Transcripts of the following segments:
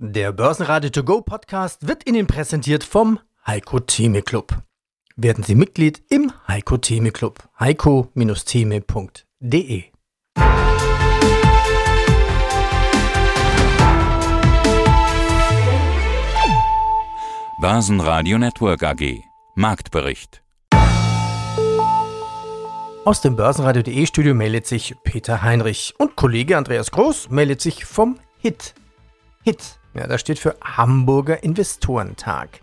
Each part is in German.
Der Börsenradio To Go Podcast wird Ihnen präsentiert vom Heiko Theme Club. Werden Sie Mitglied im Heiko Theme Club. heiko-theme.de Börsenradio Network AG Marktbericht Aus dem Börsenradio.de Studio meldet sich Peter Heinrich und Kollege Andreas Groß meldet sich vom HIT. HIT ja, das steht für Hamburger Investorentag.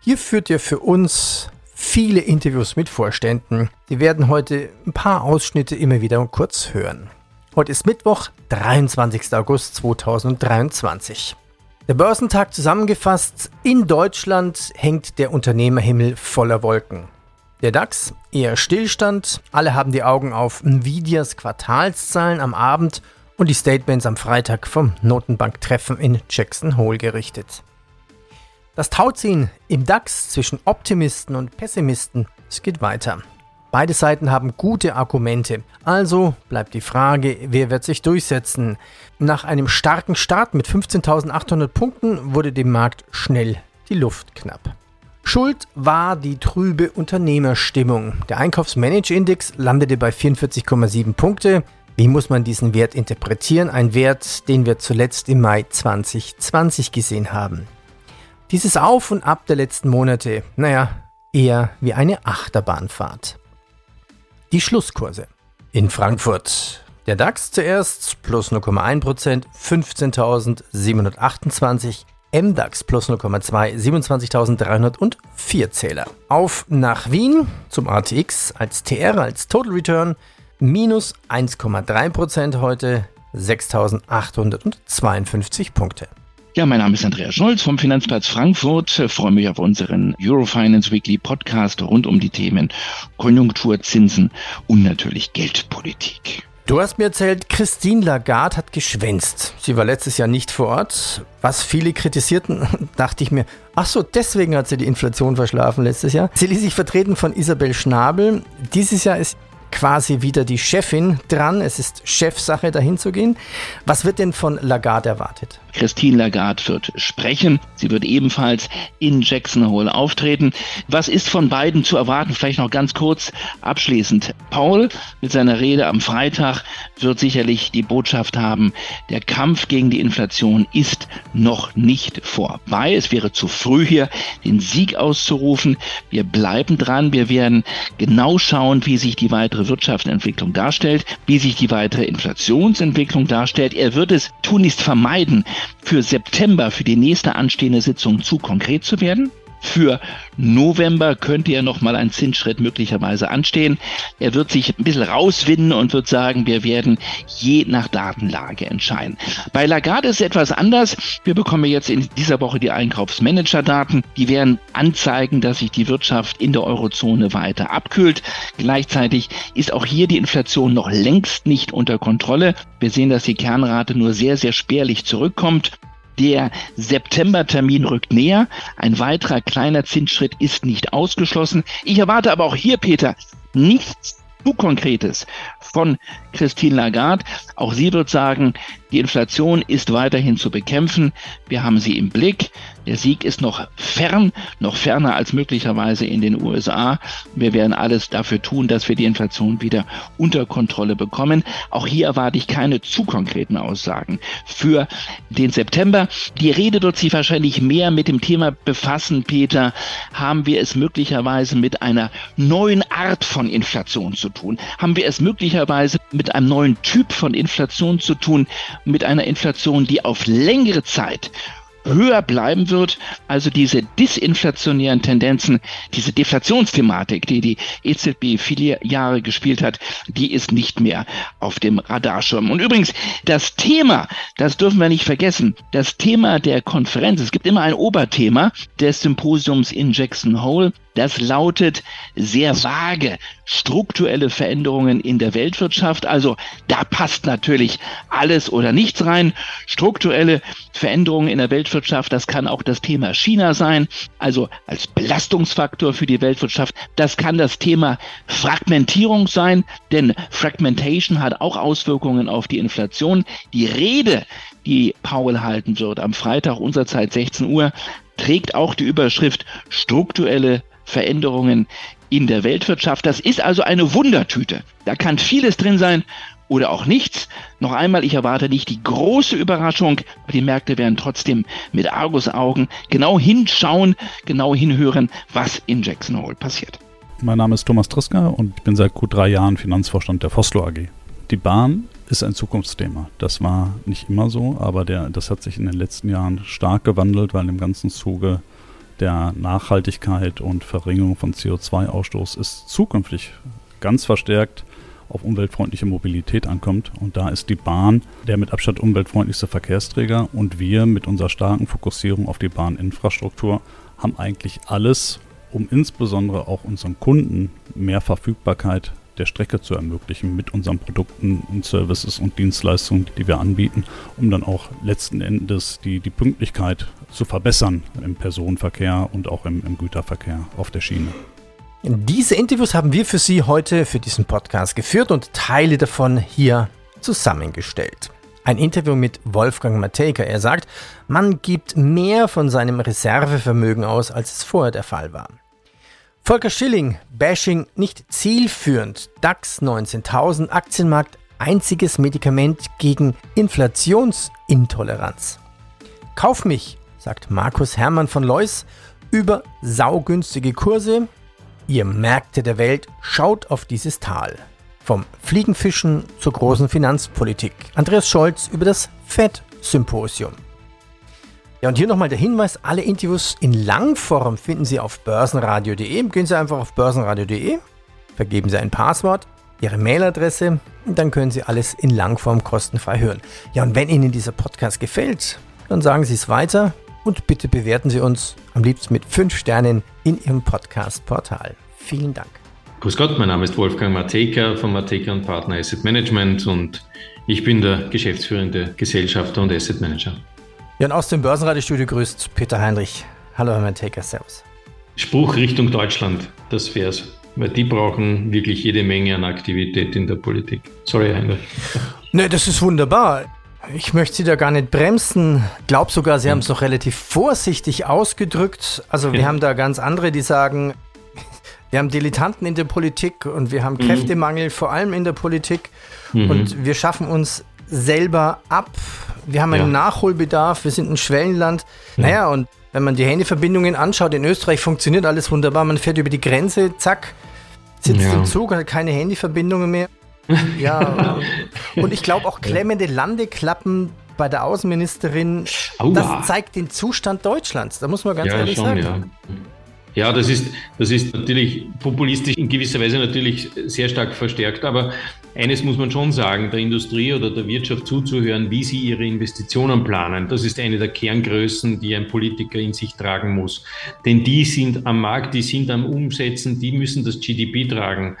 Hier führt ihr für uns viele Interviews mit Vorständen. Sie werden heute ein paar Ausschnitte immer wieder kurz hören. Heute ist Mittwoch, 23. August 2023. Der Börsentag zusammengefasst, in Deutschland hängt der Unternehmerhimmel voller Wolken. Der DAX eher Stillstand, alle haben die Augen auf Nvidias Quartalszahlen am Abend und die Statements am Freitag vom Notenbanktreffen in Jackson Hole gerichtet. Das Tauziehen im DAX zwischen Optimisten und Pessimisten, es geht weiter. Beide Seiten haben gute Argumente. Also bleibt die Frage, wer wird sich durchsetzen? Nach einem starken Start mit 15.800 Punkten wurde dem Markt schnell die Luft knapp. Schuld war die trübe Unternehmerstimmung. Der Einkaufsmanagerindex landete bei 44,7 Punkte. Wie muss man diesen Wert interpretieren? Ein Wert, den wir zuletzt im Mai 2020 gesehen haben. Dieses Auf und Ab der letzten Monate, naja, eher wie eine Achterbahnfahrt. Die Schlusskurse. In Frankfurt. Der DAX zuerst plus 0,1%, 15.728. MDAX plus 0,2, 27.304 Zähler. Auf nach Wien zum ATX als TR, als Total Return minus 1,3% heute, 6.852 Punkte. Ja, mein Name ist Andreas Scholz vom Finanzplatz Frankfurt. Ich freue mich auf unseren Eurofinance Weekly Podcast rund um die Themen Konjunktur, Zinsen und natürlich Geldpolitik. Du hast mir erzählt, Christine Lagarde hat geschwänzt. Sie war letztes Jahr nicht vor Ort. Was viele kritisierten, dachte ich mir, ach so, deswegen hat sie die Inflation verschlafen letztes Jahr. Sie ließ sich vertreten von Isabel Schnabel. Dieses Jahr ist quasi wieder die Chefin dran. Es ist Chefsache, dahin zu gehen. Was wird denn von Lagarde erwartet? Christine Lagarde wird sprechen. Sie wird ebenfalls in Jackson Hole auftreten. Was ist von beiden zu erwarten? Vielleicht noch ganz kurz abschließend. Paul mit seiner Rede am Freitag wird sicherlich die Botschaft haben, der Kampf gegen die Inflation ist noch nicht vorbei. Es wäre zu früh hier den Sieg auszurufen. Wir bleiben dran. Wir werden genau schauen, wie sich die weitere Wirtschaftsentwicklung darstellt, wie sich die weitere Inflationsentwicklung darstellt. Er wird es tunlichst vermeiden, für September, für die nächste anstehende Sitzung zu konkret zu werden. Für November könnte ja noch mal ein Zinsschritt möglicherweise anstehen. Er wird sich ein bisschen rauswinden und wird sagen, wir werden je nach Datenlage entscheiden. Bei Lagarde ist es etwas anders. Wir bekommen jetzt in dieser Woche die Einkaufsmanager-Daten. Die werden anzeigen, dass sich die Wirtschaft in der Eurozone weiter abkühlt. Gleichzeitig ist auch hier die Inflation noch längst nicht unter Kontrolle. Wir sehen, dass die Kernrate nur sehr, sehr spärlich zurückkommt. Der Septembertermin rückt näher. Ein weiterer kleiner Zinsschritt ist nicht ausgeschlossen. Ich erwarte aber auch hier, Peter, nichts zu Konkretes von Christine Lagarde. Auch sie wird sagen, die Inflation ist weiterhin zu bekämpfen. Wir haben sie im Blick. Der Sieg ist noch fern, noch ferner als möglicherweise in den USA. Wir werden alles dafür tun, dass wir die Inflation wieder unter Kontrolle bekommen. Auch hier erwarte ich keine zu konkreten Aussagen für den September. Die Rede wird sich wahrscheinlich mehr mit dem Thema befassen, Peter. Haben wir es möglicherweise mit einer neuen Art von Inflation zu tun? Haben wir es möglicherweise mit einem neuen Typ von Inflation zu tun? Mit einer Inflation, die auf längere Zeit höher bleiben wird. Also diese disinflationären Tendenzen, diese Deflationsthematik, die die EZB viele Jahre gespielt hat, die ist nicht mehr auf dem Radarschirm. Und übrigens, das Thema, das dürfen wir nicht vergessen, das Thema der Konferenz, es gibt immer ein Oberthema des Symposiums in Jackson Hole, das lautet sehr vage strukturelle Veränderungen in der Weltwirtschaft. Also da passt natürlich alles oder nichts rein. Strukturelle Veränderungen in der Weltwirtschaft, das kann auch das Thema China sein, also als Belastungsfaktor für die Weltwirtschaft. Das kann das Thema Fragmentierung sein, denn Fragmentation hat auch Auswirkungen auf die Inflation. Die Rede die Paul halten wird, am Freitag unserer Zeit 16 Uhr, trägt auch die Überschrift strukturelle Veränderungen in der Weltwirtschaft. Das ist also eine Wundertüte. Da kann vieles drin sein oder auch nichts. Noch einmal, ich erwarte nicht die große Überraschung, aber die Märkte werden trotzdem mit Argusaugen genau hinschauen, genau hinhören, was in Jackson Hole passiert. Mein Name ist Thomas Triska und ich bin seit gut drei Jahren Finanzvorstand der Foslo AG. Die Bahn ist ein Zukunftsthema. Das war nicht immer so, aber der, das hat sich in den letzten Jahren stark gewandelt, weil im ganzen Zuge der Nachhaltigkeit und Verringerung von CO2-Ausstoß ist zukünftig ganz verstärkt auf umweltfreundliche Mobilität ankommt. Und da ist die Bahn der mit Abstand umweltfreundlichste Verkehrsträger und wir mit unserer starken Fokussierung auf die Bahninfrastruktur haben eigentlich alles, um insbesondere auch unseren Kunden mehr Verfügbarkeit der Strecke zu ermöglichen mit unseren Produkten und Services und Dienstleistungen, die wir anbieten, um dann auch letzten Endes die, die Pünktlichkeit zu verbessern im Personenverkehr und auch im, im Güterverkehr auf der Schiene. Diese Interviews haben wir für Sie heute für diesen Podcast geführt und Teile davon hier zusammengestellt. Ein Interview mit Wolfgang Matejka. Er sagt, man gibt mehr von seinem Reservevermögen aus, als es vorher der Fall war. Volker Schilling, Bashing nicht zielführend. DAX 19.000, Aktienmarkt einziges Medikament gegen Inflationsintoleranz. Kauf mich, sagt Markus Hermann von Leus, über saugünstige Kurse. Ihr Märkte der Welt schaut auf dieses Tal. Vom Fliegenfischen zur großen Finanzpolitik. Andreas Scholz über das FED-Symposium. Ja, und hier nochmal der Hinweis: alle Interviews in Langform finden Sie auf börsenradio.de. Gehen Sie einfach auf börsenradio.de, vergeben Sie ein Passwort, Ihre Mailadresse und dann können Sie alles in Langform kostenfrei hören. Ja, und wenn Ihnen dieser Podcast gefällt, dann sagen Sie es weiter und bitte bewerten Sie uns am liebsten mit 5 Sternen in Ihrem Podcast-Portal. Vielen Dank. Grüß Gott, mein Name ist Wolfgang Matejka von Matejka Partner Asset Management und ich bin der geschäftsführende Gesellschafter und Asset Manager. Ja, und aus dem Börsenradiostudio grüßt Peter Heinrich. Hallo, Herr Manteker, Servus. Spruch Richtung Deutschland, das wär's. Weil die brauchen wirklich jede Menge an Aktivität in der Politik. Sorry, Heinrich. Ne, das ist wunderbar. Ich möchte Sie da gar nicht bremsen. Glaub sogar, Sie haben es noch relativ vorsichtig ausgedrückt. Also wir ja. haben da ganz andere, die sagen, wir haben Dilettanten in der Politik und wir haben mhm. Kräftemangel, vor allem in der Politik. Mhm. Und wir schaffen uns selber ab. Wir haben einen ja. Nachholbedarf, wir sind ein Schwellenland. Ja. Naja, und wenn man die Handyverbindungen anschaut, in Österreich funktioniert alles wunderbar. Man fährt über die Grenze, zack, sitzt ja. im Zug, hat keine Handyverbindungen mehr. ja, und ich glaube auch klemmende Landeklappen bei der Außenministerin, Aua. das zeigt den Zustand Deutschlands. Da muss man ganz ehrlich schon, sagen. Ja, das ist, das ist natürlich populistisch in gewisser Weise natürlich sehr stark verstärkt, aber eines muss man schon sagen, der Industrie oder der Wirtschaft zuzuhören, wie sie ihre Investitionen planen. Das ist eine der Kerngrößen, die ein Politiker in sich tragen muss. Denn die sind am Markt, die sind am Umsetzen, die müssen das GDP tragen.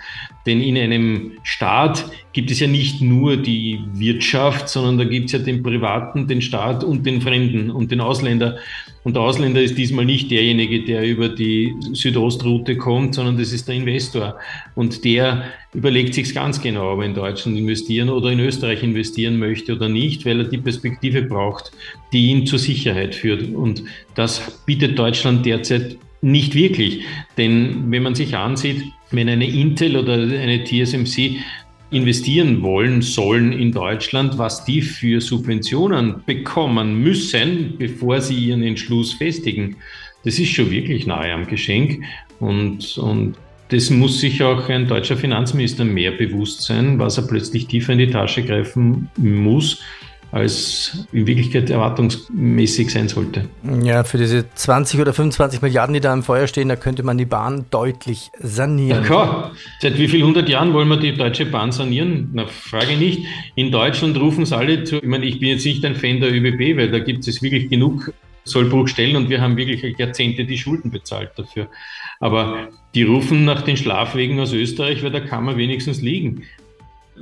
Denn in einem Staat gibt es ja nicht nur die Wirtschaft, sondern da gibt es ja den Privaten, den Staat und den Fremden und den Ausländer. Und der Ausländer ist diesmal nicht derjenige, der über die Südostroute kommt, sondern das ist der Investor. Und der überlegt sich ganz genau, ob er in Deutschland investieren oder in Österreich investieren möchte oder nicht, weil er die Perspektive braucht, die ihn zur Sicherheit führt. Und das bietet Deutschland derzeit nicht wirklich. Denn wenn man sich ansieht, wenn eine Intel oder eine TSMC investieren wollen sollen in Deutschland, was die für Subventionen bekommen müssen, bevor sie ihren Entschluss festigen. Das ist schon wirklich nahe am Geschenk. Und, und das muss sich auch ein deutscher Finanzminister mehr bewusst sein, was er plötzlich tiefer in die Tasche greifen muss als in Wirklichkeit erwartungsmäßig sein sollte. Ja, für diese 20 oder 25 Milliarden, die da im Feuer stehen, da könnte man die Bahn deutlich sanieren. Ja, klar. Seit wie vielen hundert Jahren wollen wir die Deutsche Bahn sanieren? Na, frage nicht. In Deutschland rufen es alle zu. Ich meine, ich bin jetzt nicht ein Fan der ÖBB, weil da gibt es wirklich genug Sollbruchstellen und wir haben wirklich Jahrzehnte die Schulden bezahlt dafür. Aber die rufen nach den Schlafwegen aus Österreich, weil da kann man wenigstens liegen.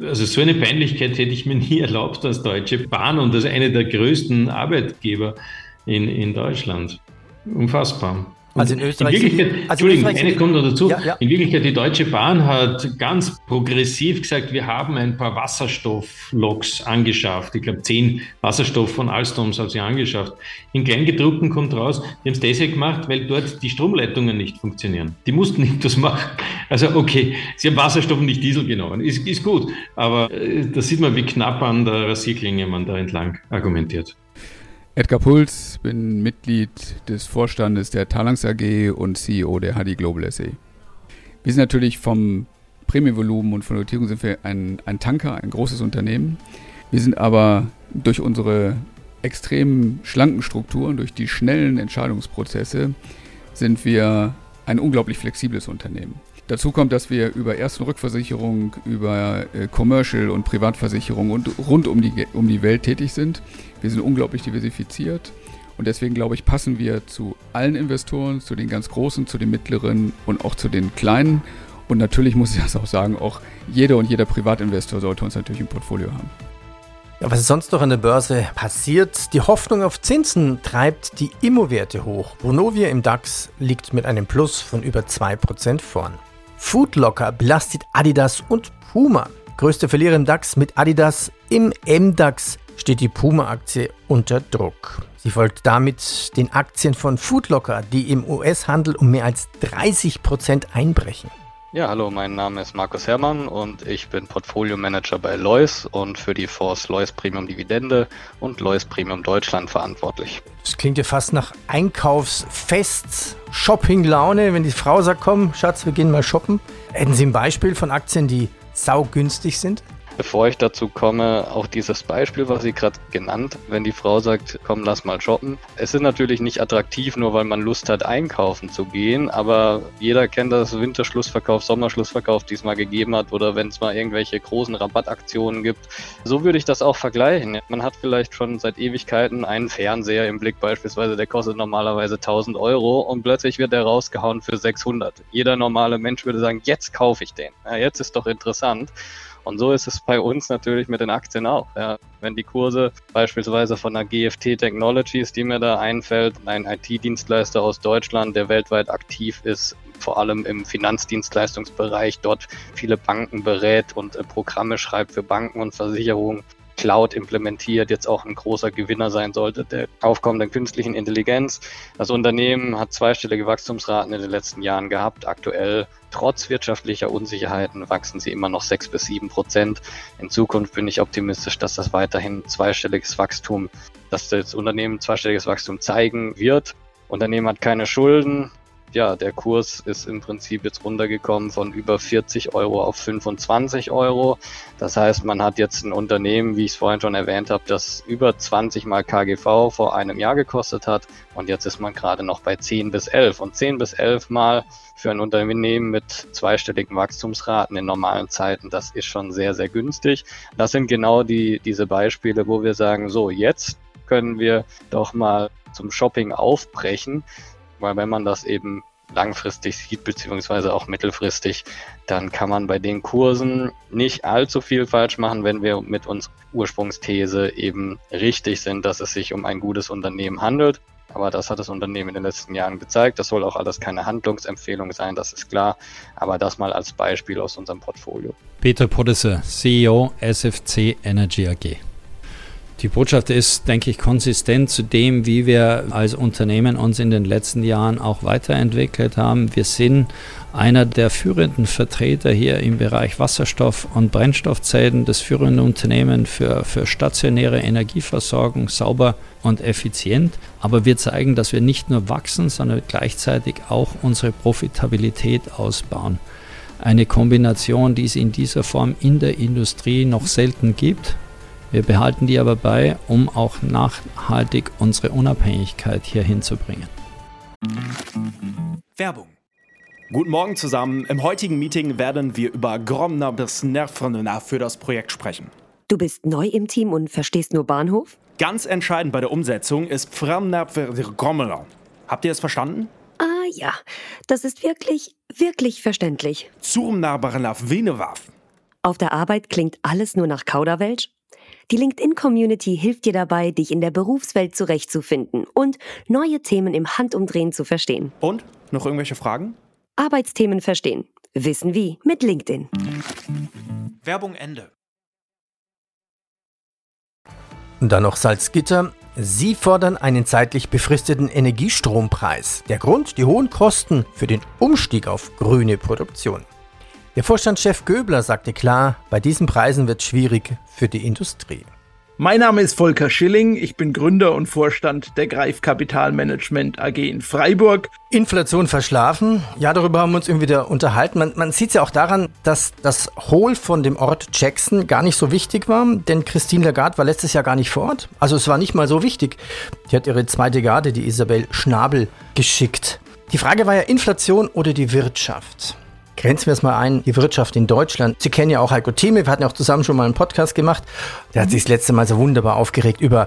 Also so eine Peinlichkeit hätte ich mir nie erlaubt als Deutsche Bahn und als eine der größten Arbeitgeber in, in Deutschland. Unfassbar. Also in Österreich. In Wirklichkeit, also Entschuldigung, eines kommt noch dazu. Ja, ja. In Wirklichkeit, die Deutsche Bahn hat ganz progressiv gesagt, wir haben ein paar Wasserstoffloks angeschafft. Ich glaube, zehn Wasserstoff von Alstoms hat sie angeschafft. In Kleingedruckten kommt raus, die haben es deshalb gemacht, weil dort die Stromleitungen nicht funktionieren. Die mussten nicht das machen. Also, okay, sie haben Wasserstoff und nicht Diesel genommen. Ist, ist gut. Aber äh, da sieht man, wie knapp an der Rasierklinge man da entlang argumentiert. Edgar Puls, bin Mitglied des Vorstandes der Talangs AG und CEO der HD Global SE. Wir sind natürlich vom Prämienvolumen und von der Notierung sind wir ein, ein Tanker, ein großes Unternehmen. Wir sind aber durch unsere extrem schlanken Strukturen, durch die schnellen Entscheidungsprozesse, sind wir ein unglaublich flexibles Unternehmen. Dazu kommt, dass wir über Erst- und Rückversicherung, über äh, Commercial- und Privatversicherung und rund um die, um die Welt tätig sind. Wir sind unglaublich diversifiziert und deswegen glaube ich, passen wir zu allen Investoren, zu den ganz großen, zu den mittleren und auch zu den kleinen. Und natürlich muss ich das auch sagen, auch jeder und jeder Privatinvestor sollte uns natürlich im Portfolio haben. Ja, was ist sonst noch an der Börse passiert? Die Hoffnung auf Zinsen treibt die Immowerte hoch. Vonovia im DAX liegt mit einem Plus von über 2% vorn. Foodlocker belastet Adidas und Puma. Größte Verlierer im DAX mit Adidas. Im MDAX steht die Puma-Aktie unter Druck. Sie folgt damit den Aktien von Foodlocker, die im US-Handel um mehr als 30 Prozent einbrechen. Ja, hallo, mein Name ist Markus Herrmann und ich bin Portfolio Manager bei Lois und für die Fonds Lois Premium Dividende und Lois Premium Deutschland verantwortlich. Das klingt ja fast nach Einkaufsfest, Shopping-Laune, wenn die Frau sagt, komm, Schatz, wir gehen mal shoppen. Hätten Sie ein Beispiel von Aktien, die saugünstig sind? Bevor ich dazu komme, auch dieses Beispiel, was Sie gerade genannt, wenn die Frau sagt, komm, lass mal shoppen. Es ist natürlich nicht attraktiv, nur weil man Lust hat, einkaufen zu gehen, aber jeder kennt das Winterschlussverkauf, Sommerschlussverkauf diesmal gegeben hat oder wenn es mal irgendwelche großen Rabattaktionen gibt. So würde ich das auch vergleichen. Man hat vielleicht schon seit Ewigkeiten einen Fernseher im Blick beispielsweise, der kostet normalerweise 1000 Euro und plötzlich wird der rausgehauen für 600. Jeder normale Mensch würde sagen, jetzt kaufe ich den. Ja, jetzt ist doch interessant. Und so ist es bei uns natürlich mit den Aktien auch. Ja. Wenn die Kurse beispielsweise von der GFT Technologies, die mir da einfällt, ein IT-Dienstleister aus Deutschland, der weltweit aktiv ist, vor allem im Finanzdienstleistungsbereich, dort viele Banken berät und äh, Programme schreibt für Banken und Versicherungen, Cloud implementiert, jetzt auch ein großer Gewinner sein sollte, der aufkommenden künstlichen Intelligenz. Das Unternehmen hat zweistellige Wachstumsraten in den letzten Jahren gehabt. Aktuell, trotz wirtschaftlicher Unsicherheiten, wachsen sie immer noch sechs bis sieben Prozent. In Zukunft bin ich optimistisch, dass das weiterhin zweistelliges Wachstum, dass das Unternehmen zweistelliges Wachstum zeigen wird. Unternehmen hat keine Schulden, ja, der Kurs ist im Prinzip jetzt runtergekommen von über 40 Euro auf 25 Euro. Das heißt, man hat jetzt ein Unternehmen, wie ich es vorhin schon erwähnt habe, das über 20 mal KGV vor einem Jahr gekostet hat und jetzt ist man gerade noch bei 10 bis 11 und 10 bis 11 mal für ein Unternehmen mit zweistelligen Wachstumsraten in normalen Zeiten, das ist schon sehr, sehr günstig. Das sind genau die, diese Beispiele, wo wir sagen, so, jetzt können wir doch mal zum Shopping aufbrechen weil wenn man das eben langfristig sieht, beziehungsweise auch mittelfristig, dann kann man bei den Kursen nicht allzu viel falsch machen, wenn wir mit unserer Ursprungsthese eben richtig sind, dass es sich um ein gutes Unternehmen handelt. Aber das hat das Unternehmen in den letzten Jahren gezeigt. Das soll auch alles keine Handlungsempfehlung sein, das ist klar. Aber das mal als Beispiel aus unserem Portfolio. Peter Podesse, CEO SFC Energy AG. Die Botschaft ist, denke ich, konsistent zu dem, wie wir als Unternehmen uns in den letzten Jahren auch weiterentwickelt haben. Wir sind einer der führenden Vertreter hier im Bereich Wasserstoff und Brennstoffzellen, das führende Unternehmen für, für stationäre Energieversorgung, sauber und effizient. Aber wir zeigen, dass wir nicht nur wachsen, sondern gleichzeitig auch unsere Profitabilität ausbauen. Eine Kombination, die es in dieser Form in der Industrie noch selten gibt wir behalten die aber bei, um auch nachhaltig unsere Unabhängigkeit hier hinzubringen. Werbung. Guten Morgen zusammen. Im heutigen Meeting werden wir über Gromner bis Nervrenna für das Projekt sprechen. Du bist neu im Team und verstehst nur Bahnhof? Ganz entscheidend bei der Umsetzung ist Gromner. Habt ihr es verstanden? Ah ja, das ist wirklich, wirklich verständlich. Zurmnarbarnaf Venewaf. Auf der Arbeit klingt alles nur nach Kauderwelsch? Die LinkedIn-Community hilft dir dabei, dich in der Berufswelt zurechtzufinden und neue Themen im Handumdrehen zu verstehen. Und? Noch irgendwelche Fragen? Arbeitsthemen verstehen. Wissen wie mit LinkedIn. Werbung Ende. Und dann noch Salzgitter. Sie fordern einen zeitlich befristeten Energiestrompreis. Der Grund, die hohen Kosten für den Umstieg auf grüne Produktion. Der Vorstandschef Göbler sagte klar, bei diesen Preisen wird es schwierig für die Industrie. Mein Name ist Volker Schilling, ich bin Gründer und Vorstand der Greif Kapitalmanagement AG in Freiburg. Inflation verschlafen, ja, darüber haben wir uns irgendwie wieder unterhalten. Man, man sieht es ja auch daran, dass das Hohl von dem Ort Jackson gar nicht so wichtig war, denn Christine Lagarde war letztes Jahr gar nicht vor Ort. Also es war nicht mal so wichtig. Die hat ihre zweite Garde, die Isabel Schnabel, geschickt. Die Frage war ja Inflation oder die Wirtschaft. Grenzen wir es mal ein, die Wirtschaft in Deutschland. Sie kennen ja auch Heiko Thieme, wir hatten ja auch zusammen schon mal einen Podcast gemacht. Der hat sich das letzte Mal so wunderbar aufgeregt über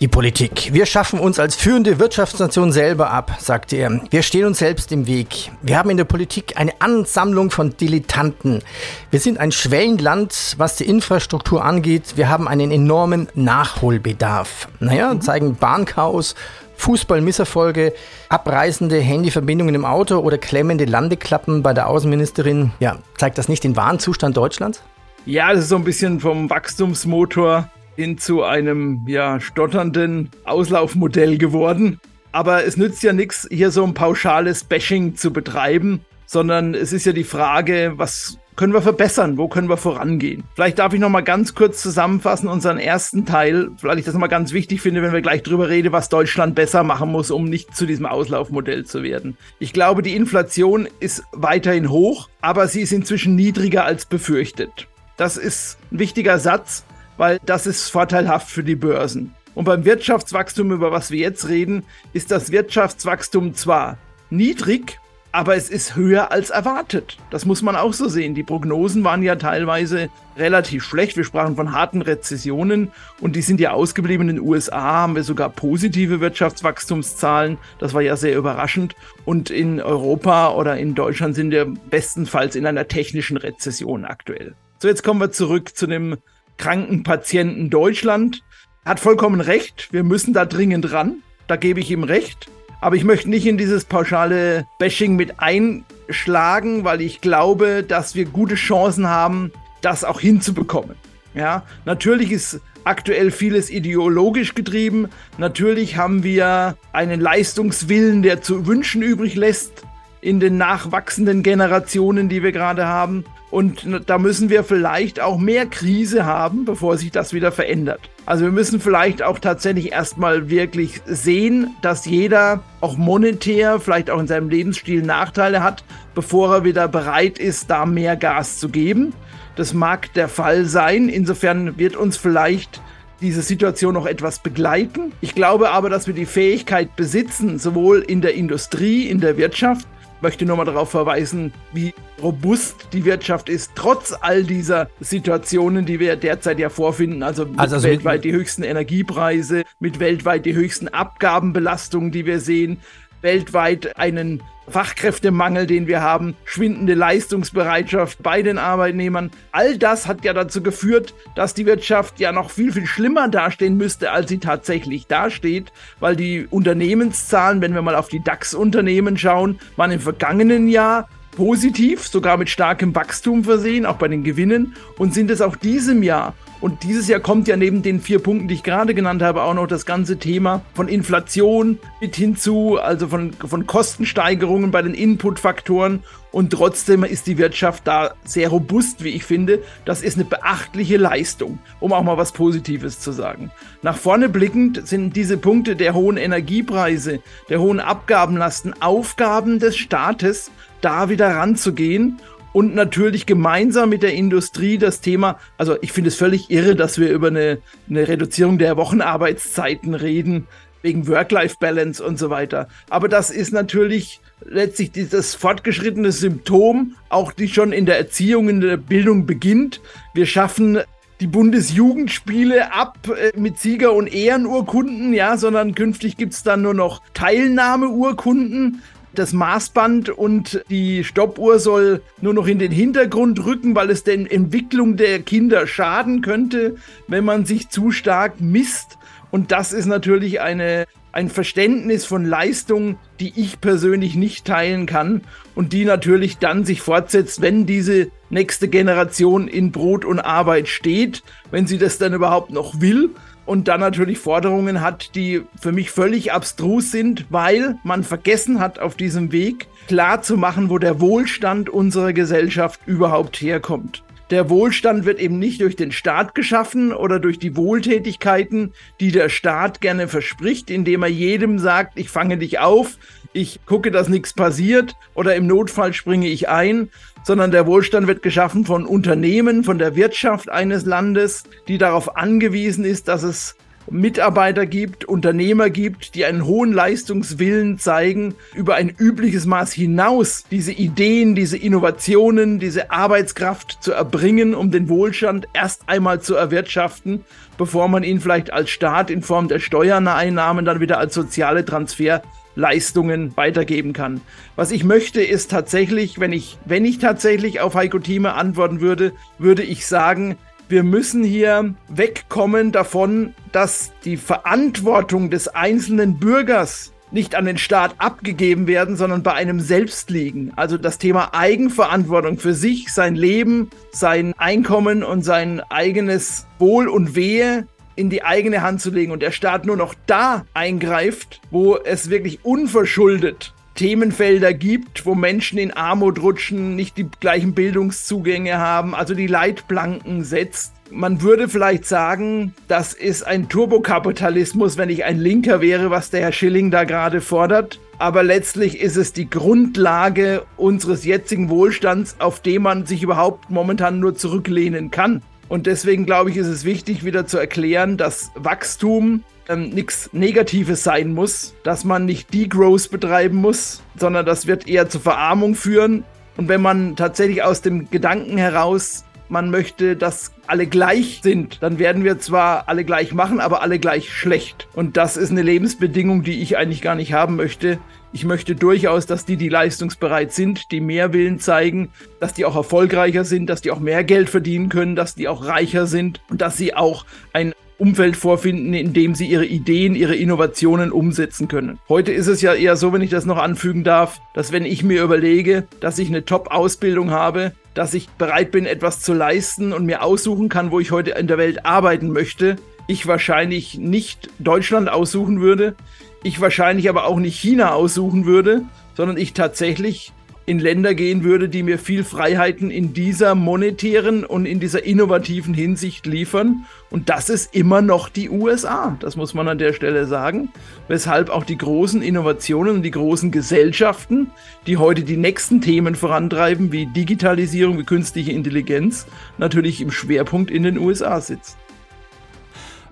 die Politik. Wir schaffen uns als führende Wirtschaftsnation selber ab, sagte er. Wir stehen uns selbst im Weg. Wir haben in der Politik eine Ansammlung von Dilettanten. Wir sind ein Schwellenland, was die Infrastruktur angeht. Wir haben einen enormen Nachholbedarf. Naja, zeigen Bahnchaos, Fußball-Misserfolge, abreißende Handyverbindungen im Auto oder klemmende Landeklappen bei der Außenministerin. Ja, zeigt das nicht den wahren Zustand Deutschlands? Ja, das ist so ein bisschen vom Wachstumsmotor hin zu einem ja, stotternden Auslaufmodell geworden. Aber es nützt ja nichts, hier so ein pauschales Bashing zu betreiben, sondern es ist ja die Frage, was können wir verbessern? Wo können wir vorangehen? Vielleicht darf ich noch mal ganz kurz zusammenfassen unseren ersten Teil, weil ich das noch mal ganz wichtig finde, wenn wir gleich drüber reden, was Deutschland besser machen muss, um nicht zu diesem Auslaufmodell zu werden. Ich glaube, die Inflation ist weiterhin hoch, aber sie ist inzwischen niedriger als befürchtet. Das ist ein wichtiger Satz, weil das ist vorteilhaft für die Börsen. Und beim Wirtschaftswachstum, über was wir jetzt reden, ist das Wirtschaftswachstum zwar niedrig, aber es ist höher als erwartet. Das muss man auch so sehen. Die Prognosen waren ja teilweise relativ schlecht. Wir sprachen von harten Rezessionen und die sind ja ausgeblieben. In den USA haben wir sogar positive Wirtschaftswachstumszahlen. Das war ja sehr überraschend. Und in Europa oder in Deutschland sind wir bestenfalls in einer technischen Rezession aktuell. So, jetzt kommen wir zurück zu dem kranken Patienten Deutschland. Hat vollkommen recht. Wir müssen da dringend ran. Da gebe ich ihm recht. Aber ich möchte nicht in dieses pauschale Bashing mit einschlagen, weil ich glaube, dass wir gute Chancen haben, das auch hinzubekommen. Ja, natürlich ist aktuell vieles ideologisch getrieben. Natürlich haben wir einen Leistungswillen, der zu wünschen übrig lässt in den nachwachsenden Generationen, die wir gerade haben. Und da müssen wir vielleicht auch mehr Krise haben, bevor sich das wieder verändert. Also wir müssen vielleicht auch tatsächlich erstmal wirklich sehen, dass jeder auch monetär, vielleicht auch in seinem Lebensstil Nachteile hat, bevor er wieder bereit ist, da mehr Gas zu geben. Das mag der Fall sein. Insofern wird uns vielleicht diese Situation noch etwas begleiten. Ich glaube aber, dass wir die Fähigkeit besitzen, sowohl in der Industrie, in der Wirtschaft, möchte nur mal darauf verweisen, wie robust die Wirtschaft ist, trotz all dieser Situationen, die wir derzeit ja vorfinden. Also, mit also, also weltweit die höchsten Energiepreise, mit weltweit die höchsten Abgabenbelastungen, die wir sehen, weltweit einen Fachkräftemangel, den wir haben, schwindende Leistungsbereitschaft bei den Arbeitnehmern. All das hat ja dazu geführt, dass die Wirtschaft ja noch viel, viel schlimmer dastehen müsste, als sie tatsächlich dasteht, weil die Unternehmenszahlen, wenn wir mal auf die DAX-Unternehmen schauen, waren im vergangenen Jahr positiv, sogar mit starkem Wachstum versehen, auch bei den Gewinnen und sind es auch diesem Jahr. Und dieses Jahr kommt ja neben den vier Punkten, die ich gerade genannt habe, auch noch das ganze Thema von Inflation mit hinzu, also von, von Kostensteigerungen bei den Inputfaktoren. Und trotzdem ist die Wirtschaft da sehr robust, wie ich finde. Das ist eine beachtliche Leistung, um auch mal was Positives zu sagen. Nach vorne blickend sind diese Punkte der hohen Energiepreise, der hohen Abgabenlasten Aufgaben des Staates, da wieder ranzugehen und natürlich gemeinsam mit der Industrie das Thema, also ich finde es völlig irre, dass wir über eine, eine Reduzierung der Wochenarbeitszeiten reden, wegen Work-Life-Balance und so weiter. Aber das ist natürlich letztlich dieses fortgeschrittene Symptom, auch die schon in der Erziehung, in der Bildung beginnt. Wir schaffen die Bundesjugendspiele ab äh, mit Sieger- und Ehrenurkunden, ja, sondern künftig gibt es dann nur noch Teilnahmeurkunden das Maßband und die Stoppuhr soll nur noch in den Hintergrund rücken, weil es der Entwicklung der Kinder schaden könnte, wenn man sich zu stark misst. Und das ist natürlich eine, ein Verständnis von Leistung, die ich persönlich nicht teilen kann und die natürlich dann sich fortsetzt, wenn diese nächste Generation in Brot und Arbeit steht, wenn sie das dann überhaupt noch will und dann natürlich Forderungen hat, die für mich völlig abstrus sind, weil man vergessen hat, auf diesem Weg klar zu machen, wo der Wohlstand unserer Gesellschaft überhaupt herkommt. Der Wohlstand wird eben nicht durch den Staat geschaffen oder durch die Wohltätigkeiten, die der Staat gerne verspricht, indem er jedem sagt, ich fange dich auf, ich gucke, dass nichts passiert oder im Notfall springe ich ein, sondern der Wohlstand wird geschaffen von Unternehmen, von der Wirtschaft eines Landes, die darauf angewiesen ist, dass es Mitarbeiter gibt, Unternehmer gibt, die einen hohen Leistungswillen zeigen, über ein übliches Maß hinaus diese Ideen, diese Innovationen, diese Arbeitskraft zu erbringen, um den Wohlstand erst einmal zu erwirtschaften, bevor man ihn vielleicht als Staat in Form der Steuereinnahmen dann wieder als soziale Transfer Leistungen weitergeben kann. Was ich möchte, ist tatsächlich, wenn ich, wenn ich tatsächlich auf Heiko Thieme antworten würde, würde ich sagen, wir müssen hier wegkommen davon, dass die Verantwortung des einzelnen Bürgers nicht an den Staat abgegeben werden, sondern bei einem selbst liegen. Also das Thema Eigenverantwortung für sich, sein Leben, sein Einkommen und sein eigenes Wohl und Wehe in die eigene Hand zu legen und der Staat nur noch da eingreift, wo es wirklich unverschuldet Themenfelder gibt, wo Menschen in Armut rutschen, nicht die gleichen Bildungszugänge haben, also die Leitplanken setzt. Man würde vielleicht sagen, das ist ein Turbokapitalismus, wenn ich ein Linker wäre, was der Herr Schilling da gerade fordert. Aber letztlich ist es die Grundlage unseres jetzigen Wohlstands, auf dem man sich überhaupt momentan nur zurücklehnen kann. Und deswegen glaube ich, ist es wichtig, wieder zu erklären, dass Wachstum ähm, nichts Negatives sein muss, dass man nicht Degrowth betreiben muss, sondern das wird eher zur Verarmung führen. Und wenn man tatsächlich aus dem Gedanken heraus, man möchte, dass alle gleich sind, dann werden wir zwar alle gleich machen, aber alle gleich schlecht. Und das ist eine Lebensbedingung, die ich eigentlich gar nicht haben möchte. Ich möchte durchaus, dass die, die leistungsbereit sind, die mehr Willen zeigen, dass die auch erfolgreicher sind, dass die auch mehr Geld verdienen können, dass die auch reicher sind und dass sie auch ein Umfeld vorfinden, in dem sie ihre Ideen, ihre Innovationen umsetzen können. Heute ist es ja eher so, wenn ich das noch anfügen darf, dass wenn ich mir überlege, dass ich eine Top-Ausbildung habe, dass ich bereit bin, etwas zu leisten und mir aussuchen kann, wo ich heute in der Welt arbeiten möchte, ich wahrscheinlich nicht Deutschland aussuchen würde, ich wahrscheinlich aber auch nicht China aussuchen würde, sondern ich tatsächlich in Länder gehen würde, die mir viel Freiheiten in dieser monetären und in dieser innovativen Hinsicht liefern. Und das ist immer noch die USA. Das muss man an der Stelle sagen. Weshalb auch die großen Innovationen und die großen Gesellschaften, die heute die nächsten Themen vorantreiben, wie Digitalisierung, wie künstliche Intelligenz, natürlich im Schwerpunkt in den USA sitzen.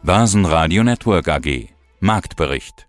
Basen Network AG Marktbericht